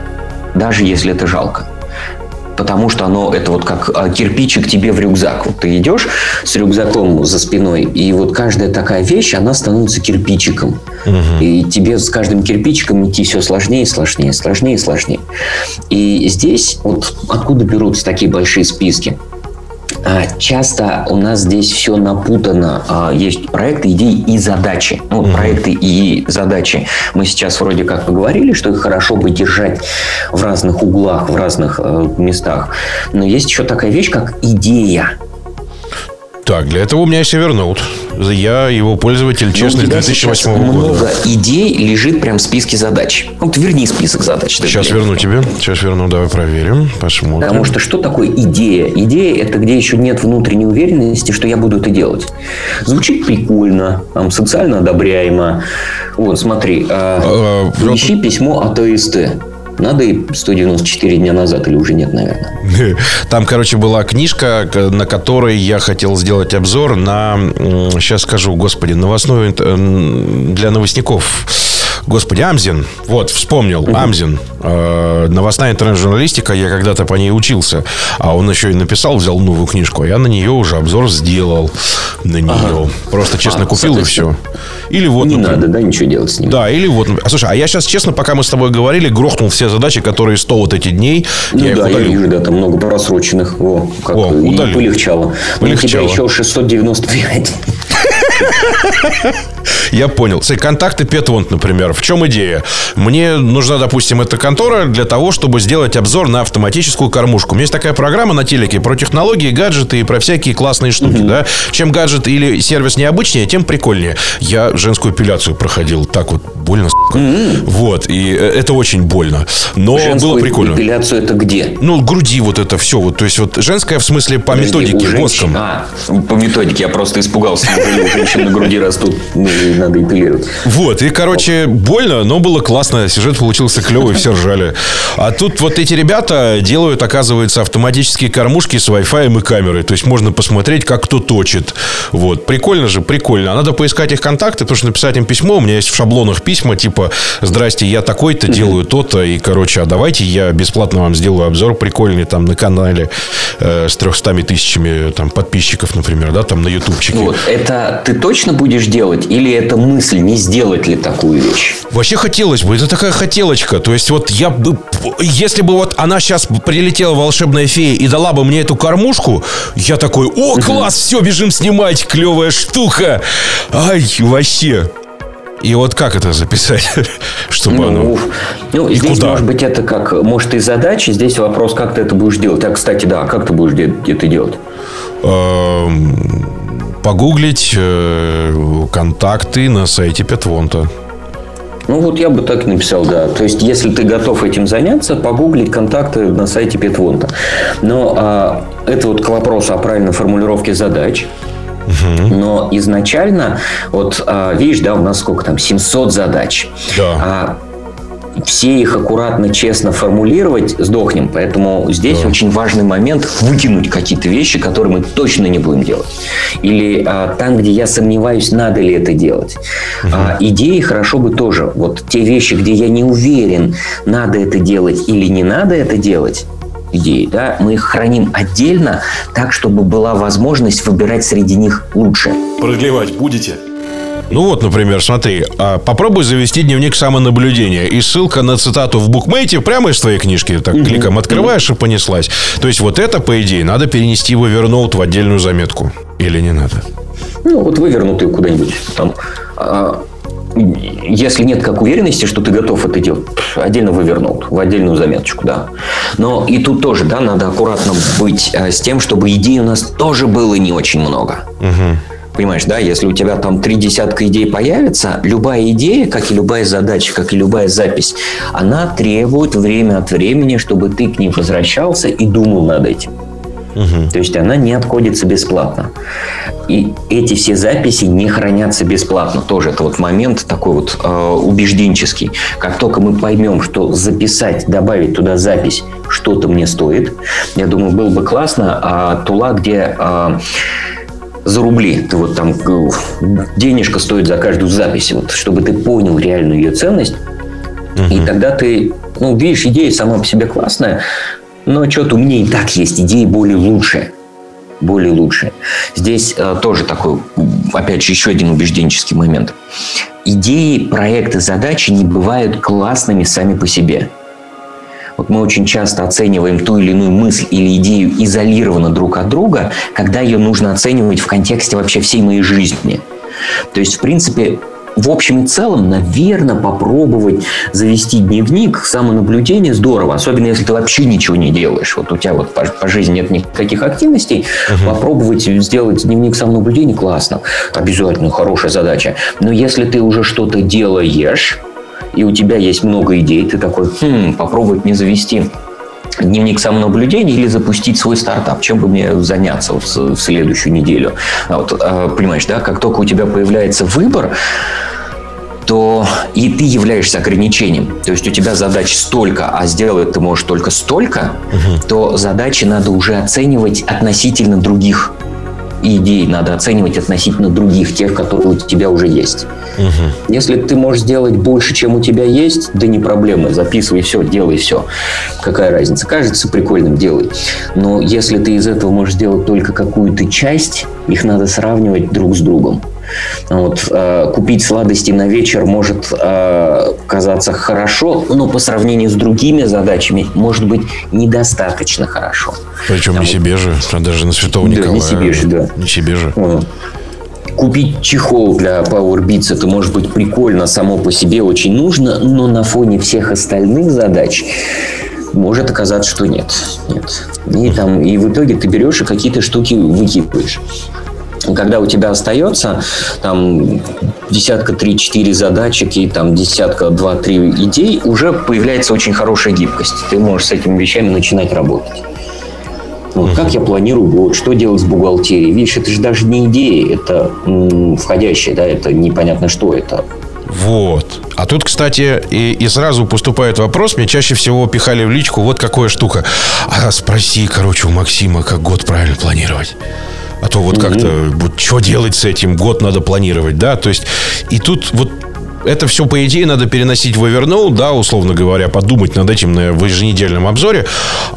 даже если это жалко потому что оно это вот как а, кирпичик тебе в рюкзак. Вот ты идешь с рюкзаком за спиной, и вот каждая такая вещь, она становится кирпичиком. Угу. И тебе с каждым кирпичиком идти все сложнее, сложнее, сложнее, сложнее. И здесь вот откуда берутся такие большие списки? А, часто у нас здесь все напутано. А, есть проекты, идеи и задачи. Ну, mm-hmm. проекты и задачи. Мы сейчас вроде как поговорили, что их хорошо бы держать в разных углах, в разных э, местах. Но есть еще такая вещь, как идея. Так, для этого у меня есть Evernote. Я его пользователь, Ну, честно, у с тебя 2008 сейчас года. много идей лежит прям в списке задач. Вот верни список задач. Сейчас верну тебе. Сейчас верну, давай проверим. Посмотрим. Потому что что такое идея? Идея – это где еще нет внутренней уверенности, что я буду это делать. Звучит прикольно, там, социально одобряемо. Вот, смотри, а, А, ищи письмо от ОСТ. Надо и 194 дня назад или уже нет, наверное. Там, короче, была книжка, на которой я хотел сделать обзор на, сейчас скажу, господи, новостной инт- м, для новостников. Господи, Амзин. Вот, вспомнил. Амзин. Э, новостная интернет-журналистика. Я когда-то по ней учился. А он еще и написал, взял новую книжку. А я на нее уже обзор сделал. На нее. Просто честно А, купил и все. Или вот, Не например, надо, да, ничего делать с ним. Да, или вот... А слушай, а я сейчас, честно, пока мы с тобой говорили, грохнул все задачи, которые 100 вот эти дней. Ну я да, я удалил. вижу, да, там много просроченных. Во, как, О, и удалил. полегчало. Ну, У тебя Полегчало. еще 695. Я понял. Смотри, контакты Петвонт, например. В чем идея? Мне нужна, допустим, эта контора для того, чтобы сделать обзор на автоматическую кормушку. У меня есть такая программа на телеке про технологии, гаджеты и про всякие классные штуки. Да? Чем гаджет или сервис необычнее, тем прикольнее. Я женскую эпиляцию проходил. Так вот, больно, сука. Вот. И э, это очень больно. Но Женскую было прикольно. эпиляцию это где? Ну, груди вот это все. Вот, то есть, вот женская в смысле по Подожди, методике, женщин- воском. А, по методике я просто испугался. Неужели у женщин на груди растут, ну, и надо эпилировать. Вот, и, короче, больно, но было классно. Сюжет получился клевый, все ржали. А тут вот эти ребята делают, оказывается, автоматические кормушки с Wi-Fi и камерой. То есть можно посмотреть, как кто точит. Вот. Прикольно же, прикольно. А надо поискать их контакты, потому что написать им письмо. У меня есть в шаблонах письма, типа, здрасте, я такой-то, делаю то-то. И, короче, а давайте я бесплатно вам сделаю обзор прикольный там на канале э, с 300 тысячами там, подписчиков, например, да, там на ютубчике. Вот, это ты точно будешь делать или это мысль, не сделать ли такую вещь? Вообще хотелось бы. Это такая хотелочка. То есть вот я бы... Если бы вот она сейчас прилетела, волшебная фея, и дала бы мне эту кормушку, я такой, о, класс, все, бежим снимать, клевая штука. Ай, вообще. И вот как это записать, чтобы Ну, оно... ну, И здесь, куда? может быть, это как, может, и задача. Здесь вопрос, как ты это будешь делать. А, кстати, да, как ты будешь де- это делать? Погуглить э, контакты на сайте Петвонта. Ну, вот я бы так и написал, да. То есть, если ты готов этим заняться, погуглить контакты на сайте Петвонта. Но а, это вот к вопросу о правильной формулировке задач. Но изначально, вот а, видишь, да, у нас сколько там, 700 задач. Да. А, все их аккуратно, честно формулировать сдохнем. Поэтому здесь очень важный момент выкинуть какие-то вещи, которые мы точно не будем делать. Или а, там, где я сомневаюсь, надо ли это делать. А, идеи хорошо бы тоже. Вот те вещи, где я не уверен, надо это делать или не надо это делать, идеи, да, мы их храним отдельно, так, чтобы была возможность выбирать среди них лучше. Продлевать будете? Ну вот, например, смотри, а, попробуй завести дневник самонаблюдения. И ссылка на цитату в букмейте прямо из твоей книжки. Так кликом открываешь и понеслась. То есть вот это, по идее, надо перенести в Evernote в отдельную заметку. Или не надо? Ну, вот вывернутый куда-нибудь там. а, если нет как уверенности, что ты готов это делать, отдельно вывернул, в отдельную заметочку, да. Но и тут тоже, да, надо аккуратно быть а, с тем, чтобы идей у нас тоже было не очень много. Понимаешь, да, если у тебя там три десятка идей появится, любая идея, как и любая задача, как и любая запись, она требует время от времени, чтобы ты к ней возвращался и думал над этим. То есть она не обходится бесплатно. И эти все записи не хранятся бесплатно. Тоже это вот момент такой вот э, убежденческий. Как только мы поймем, что записать, добавить туда запись что-то мне стоит, я думаю, было бы классно. А тула, где э, за рубли. Ты вот там э, денежка стоит за каждую запись. Вот, чтобы ты понял реальную ее ценность. И тогда ты, ну, видишь, идея сама по себе классная, но что-то у меня и так есть идеи более лучшие. Более лучшие. Здесь э, тоже такой, опять же, еще один убежденческий момент. Идеи, проекты, задачи не бывают классными сами по себе. Вот мы очень часто оцениваем ту или иную мысль или идею изолированно друг от друга, когда ее нужно оценивать в контексте вообще всей моей жизни. То есть, в принципе, в общем и целом, наверное, попробовать завести дневник самонаблюдения здорово, особенно если ты вообще ничего не делаешь. Вот у тебя вот по, по жизни нет никаких активностей, угу. попробовать сделать дневник самонаблюдения классно. Обязательно хорошая задача. Но если ты уже что-то делаешь, и у тебя есть много идей, ты такой, хм, попробовать не завести дневник самонаблюдения или запустить свой стартап, чем бы мне заняться вот в следующую неделю. А вот, а, понимаешь, да, как только у тебя появляется выбор, то и ты являешься ограничением. То есть у тебя задач столько, а сделать ты можешь только столько, угу. то задачи надо уже оценивать относительно других идей, надо оценивать относительно других, тех, которые у тебя уже есть. Угу. Если ты можешь сделать больше, чем у тебя есть, да не проблема, записывай все, делай все. Какая разница? Кажется прикольным, делай. Но если ты из этого можешь сделать только какую-то часть, их надо сравнивать друг с другом. Вот, э, купить сладости на вечер может э, казаться хорошо, но по сравнению с другими задачами может быть недостаточно хорошо. Причем Там, не себе же, а даже на Святого да, Николая. Не себе же, да. Не себе же. Вот купить чехол для Powerbeats, это может быть прикольно само по себе, очень нужно, но на фоне всех остальных задач может оказаться, что нет. нет. И, там, и в итоге ты берешь и какие-то штуки выкидываешь. Когда у тебя остается там десятка три-четыре задачек и там десятка два-три идей, уже появляется очень хорошая гибкость. Ты можешь с этими вещами начинать работать. Вот, как я планирую год, что делать с бухгалтерией. Видишь, это же даже не идея, это м, входящее, да, это непонятно что это. Вот. А тут, кстати, и, и сразу поступает вопрос, мне чаще всего пихали в личку, вот какая штука. А спроси, короче, у Максима, как год правильно планировать. А то вот как-то, вот, что делать с этим, год надо планировать, да, то есть, и тут вот это все, по идее, надо переносить в Evernote, да, условно говоря, подумать над этим на, в еженедельном обзоре.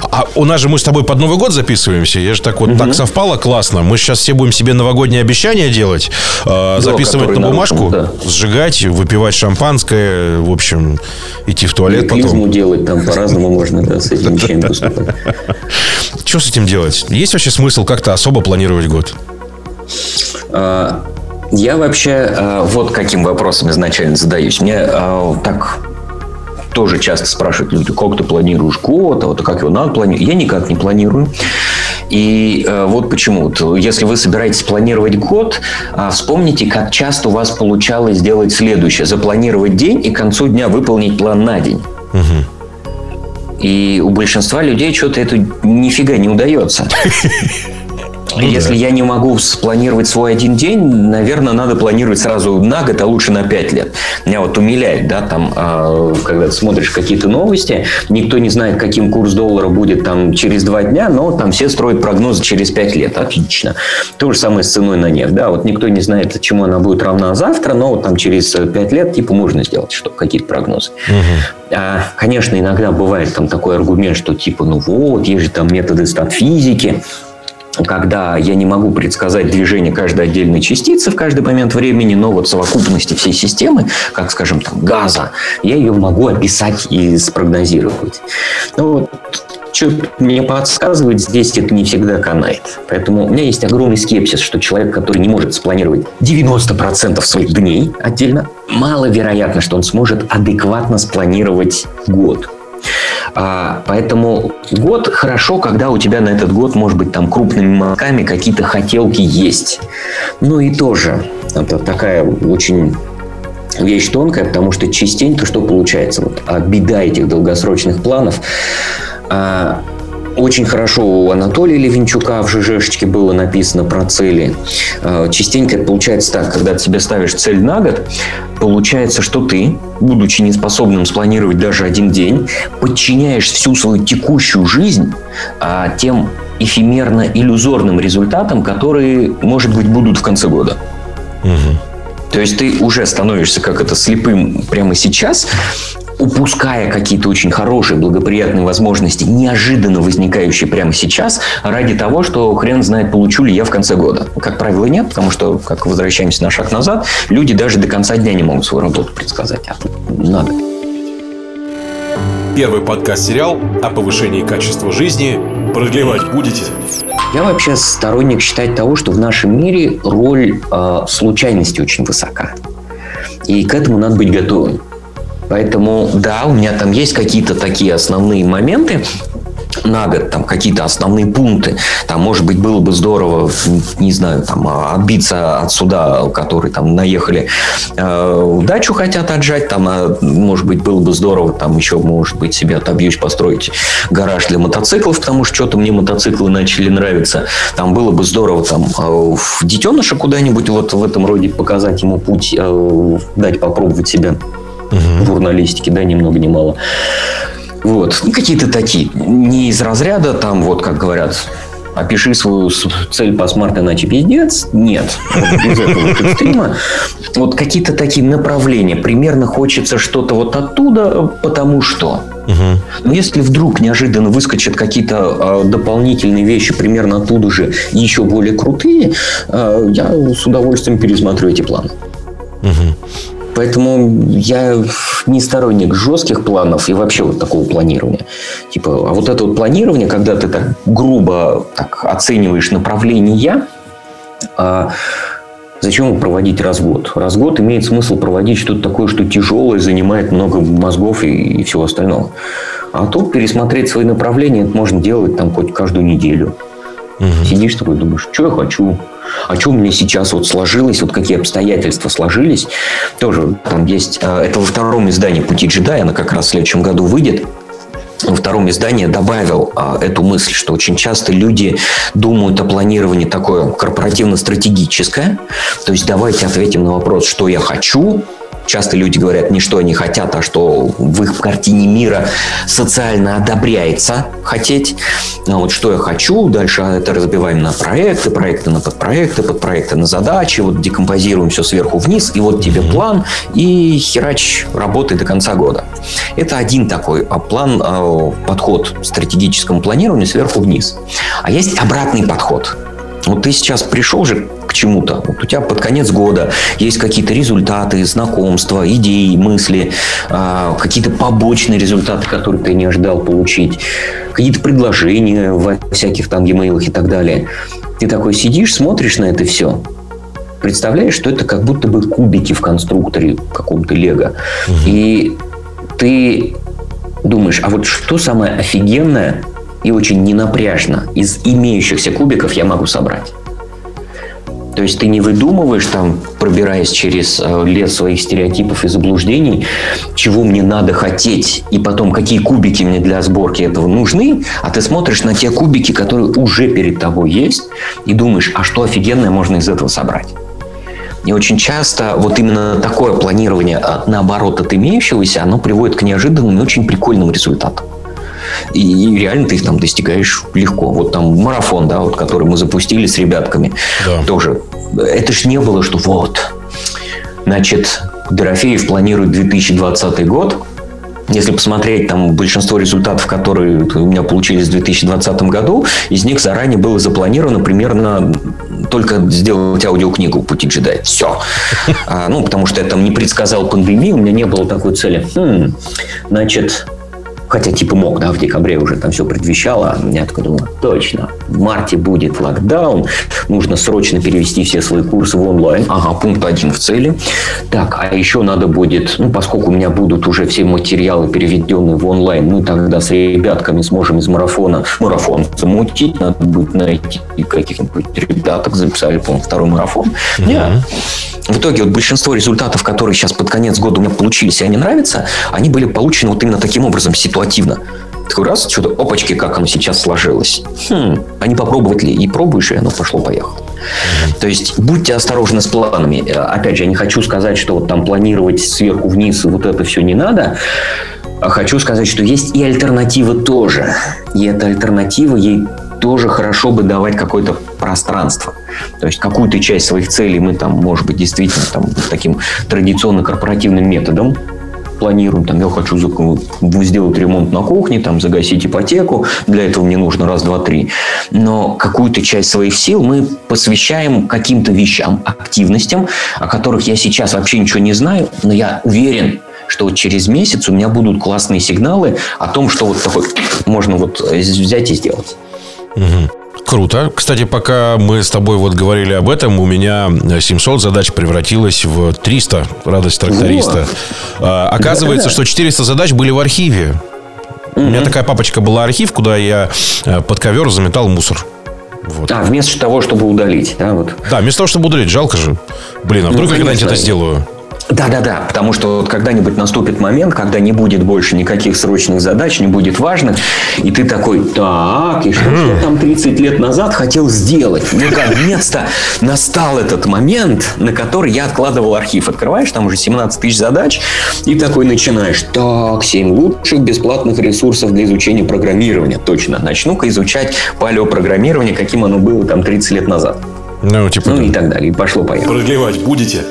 А у нас же мы с тобой под Новый год записываемся. Я же так вот угу. так совпало классно. Мы сейчас все будем себе новогодние обещания делать, э, записывать на бумажку, да. сжигать, выпивать шампанское, в общем, идти в туалет Или потом. делать там по-разному можно, да, с этим вещами поступать. Что с этим делать? Есть вообще смысл как-то особо планировать год? Я вообще э, вот каким вопросом изначально задаюсь. Мне э, так тоже часто спрашивают люди, как ты планируешь год, а вот как его надо планировать. Я никак не планирую. И э, вот почему. Если вы собираетесь планировать год, э, вспомните, как часто у вас получалось сделать следующее. Запланировать день и к концу дня выполнить план на день. Угу. И у большинства людей что-то это нифига не удается. Ну, Если да. я не могу спланировать свой один день, наверное, надо планировать сразу на год, а лучше на пять лет. Меня вот умиляет, да, там, э, когда ты смотришь какие-то новости, никто не знает, каким курс доллара будет там через два дня, но там все строят прогнозы через пять лет. Отлично. То же самое с ценой на нефть, да, вот никто не знает, чему она будет равна завтра, но вот там через пять лет, типа, можно сделать что какие-то прогнозы. Угу. А, конечно, иногда бывает там такой аргумент, что типа, ну вот, есть же там методы статфизики, когда я не могу предсказать движение каждой отдельной частицы в каждый момент времени, но вот совокупности всей системы, как, скажем, там, газа, я ее могу описать и спрогнозировать. Ну, вот, что мне подсказывает, здесь это не всегда канает. Поэтому у меня есть огромный скепсис, что человек, который не может спланировать 90% своих дней отдельно, маловероятно, что он сможет адекватно спланировать год. А, поэтому год хорошо, когда у тебя на этот год, может быть, там крупными молоками какие-то хотелки есть. Ну и тоже это такая очень вещь тонкая, потому что частенько что получается? Вот, а беда этих долгосрочных планов а, очень хорошо у Анатолия Левинчука в ЖЖшечке было написано про цели. А, частенько это получается так, когда ты себе ставишь цель на год, получается, что ты, будучи неспособным спланировать даже один день, подчиняешь всю свою текущую жизнь а, тем эфемерно-иллюзорным результатам, которые, может быть, будут в конце года. Угу. То есть ты уже становишься как это слепым прямо сейчас, упуская какие-то очень хорошие, благоприятные возможности, неожиданно возникающие прямо сейчас, ради того, что хрен знает, получу ли я в конце года. Как правило, нет, потому что, как возвращаемся на шаг назад, люди даже до конца дня не могут свою работу предсказать. А надо. Первый подкаст-сериал о повышении качества жизни. Продлевать будете? Я вообще сторонник считать того, что в нашем мире роль э, случайности очень высока. И к этому надо быть готовым. Поэтому, да, у меня там есть какие-то такие основные моменты, на год, там какие-то основные пункты. Там, может быть, было бы здорово, не знаю, там отбиться от суда, которые там наехали, э, дачу хотят отжать, там, а, может быть, было бы здорово, там еще, может быть, себе отобьюсь построить гараж для мотоциклов, потому что что-то мне мотоциклы начали нравиться. Там было бы здорово, там, э, детеныша куда-нибудь вот в этом роде показать ему путь, э, дать попробовать себя угу. в журналистике, да, ни много ни мало. Вот. Ну, какие-то такие. Не из разряда, там, вот, как говорят, опиши свою цель по смарт, иначе пиздец. Нет. Из этого экстрима. Вот какие-то такие направления. Примерно хочется что-то вот оттуда, потому что. Но если вдруг неожиданно выскочат какие-то э, дополнительные вещи примерно оттуда же еще более крутые, э, я с удовольствием пересмотрю эти планы. Угу. Поэтому я не сторонник жестких планов и вообще вот такого планирования. Типа, а вот это вот планирование, когда ты так грубо так оцениваешь направление, а зачем проводить развод? Развод имеет смысл проводить что-то такое, что тяжелое, занимает много мозгов и, и всего остального. А тут пересмотреть свои направления это можно делать там хоть каждую неделю. Угу. Сидишь такой, думаешь, что я хочу, а что у меня сейчас вот сложилось, вот какие обстоятельства сложились. Тоже там есть, а, это во втором издании «Пути джедая», она как раз в следующем году выйдет во втором издании добавил а, эту мысль, что очень часто люди думают о планировании такое корпоративно-стратегическое. То есть давайте ответим на вопрос, что я хочу, Часто люди говорят не что они хотят, а что в их картине мира социально одобряется хотеть. А вот что я хочу, дальше это разбиваем на проекты, проекты на подпроекты, подпроекты на задачи, вот декомпозируем все сверху вниз, и вот тебе план, и херач работы до конца года. Это один такой а план, а, подход к стратегическому планированию сверху вниз. А есть обратный подход – вот ты сейчас пришел же к чему-то. Вот у тебя под конец года есть какие-то результаты, знакомства, идеи, мысли, э, какие-то побочные результаты, которые ты не ожидал получить, какие-то предложения во всяких там e-mail и так далее. Ты такой сидишь, смотришь на это все, представляешь, что это как будто бы кубики в конструкторе каком-то лего. Угу. И ты думаешь, а вот что самое офигенное и очень ненапряжно из имеющихся кубиков я могу собрать. То есть ты не выдумываешь там, пробираясь через э, лес своих стереотипов и заблуждений, чего мне надо хотеть, и потом какие кубики мне для сборки этого нужны, а ты смотришь на те кубики, которые уже перед тобой есть, и думаешь, а что офигенное можно из этого собрать. И очень часто вот именно такое планирование, а, наоборот, от имеющегося, оно приводит к неожиданным и очень прикольным результатам. И, и реально ты их там достигаешь легко. Вот там марафон, да, вот, который мы запустили с ребятками, да. тоже. Это ж не было, что вот, значит, Дорофеев планирует 2020 год, если посмотреть там большинство результатов, которые у меня получились в 2020 году, из них заранее было запланировано примерно только сделать аудиокнигу «Пути джедая». Все. А, ну, потому что я там не предсказал пандемию, у меня не было такой цели. Хм, значит, Хотя типа мог, да, в декабре уже там все предвещало. Я такой думаю, точно, в марте будет локдаун, нужно срочно перевести все свои курсы в онлайн. Ага, пункт один в цели. Так, а еще надо будет, ну, поскольку у меня будут уже все материалы переведенные в онлайн, мы тогда с ребятками сможем из марафона марафон замутить, надо будет найти каких-нибудь ребяток, записали, по-моему, второй марафон. Mm-hmm. Нет. В итоге вот большинство результатов, которые сейчас под конец года у меня получились, и они нравятся, они были получены вот именно таким образом, ситуативно. Такой раз, что-то, опачки, как оно сейчас сложилось. Хм, а не попробовать ли? И пробуешь, и оно пошло-поехало. То есть будьте осторожны с планами. Э, опять же, я не хочу сказать, что вот там планировать сверху вниз вот это все не надо. А хочу сказать, что есть и альтернатива тоже. И эта альтернатива, ей тоже хорошо бы давать какое-то пространство. То есть какую-то часть своих целей мы там, может быть, действительно там таким традиционно корпоративным методом планируем, там, я хочу сделать ремонт на кухне, там, загасить ипотеку, для этого мне нужно раз, два, три. Но какую-то часть своих сил мы посвящаем каким-то вещам, активностям, о которых я сейчас вообще ничего не знаю, но я уверен, что через месяц у меня будут классные сигналы о том, что вот такой можно вот взять и сделать. Угу. Круто. Кстати, пока мы с тобой вот говорили об этом, у меня 700 задач превратилась в 300. Радость тракториста. А, оказывается, Да-да. что 400 задач были в архиве. У меня такая папочка была архив, куда я э, под ковер заметал мусор. Вот. А, вместо того, чтобы удалить, да, вот. Да, вместо того, чтобы удалить, жалко же. Блин, а вдруг я когда-нибудь это сделаю? Да-да-да, потому что вот когда-нибудь наступит момент, когда не будет больше никаких срочных задач, не будет важных, и ты такой, так, и что я там 30 лет назад хотел сделать? Наконец-то настал этот момент, на который я откладывал архив. Открываешь, там уже 17 тысяч задач, и такой начинаешь, так, 7 лучших бесплатных ресурсов для изучения программирования. Точно, начну-ка изучать палеопрограммирование, каким оно было там 30 лет назад. Ну, типа, Ну да. и так далее, и пошло-поехало. Продлевать будете?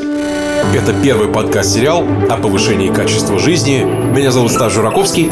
Это первый подкаст-сериал о повышении качества жизни. Меня зовут Стас Жураковский.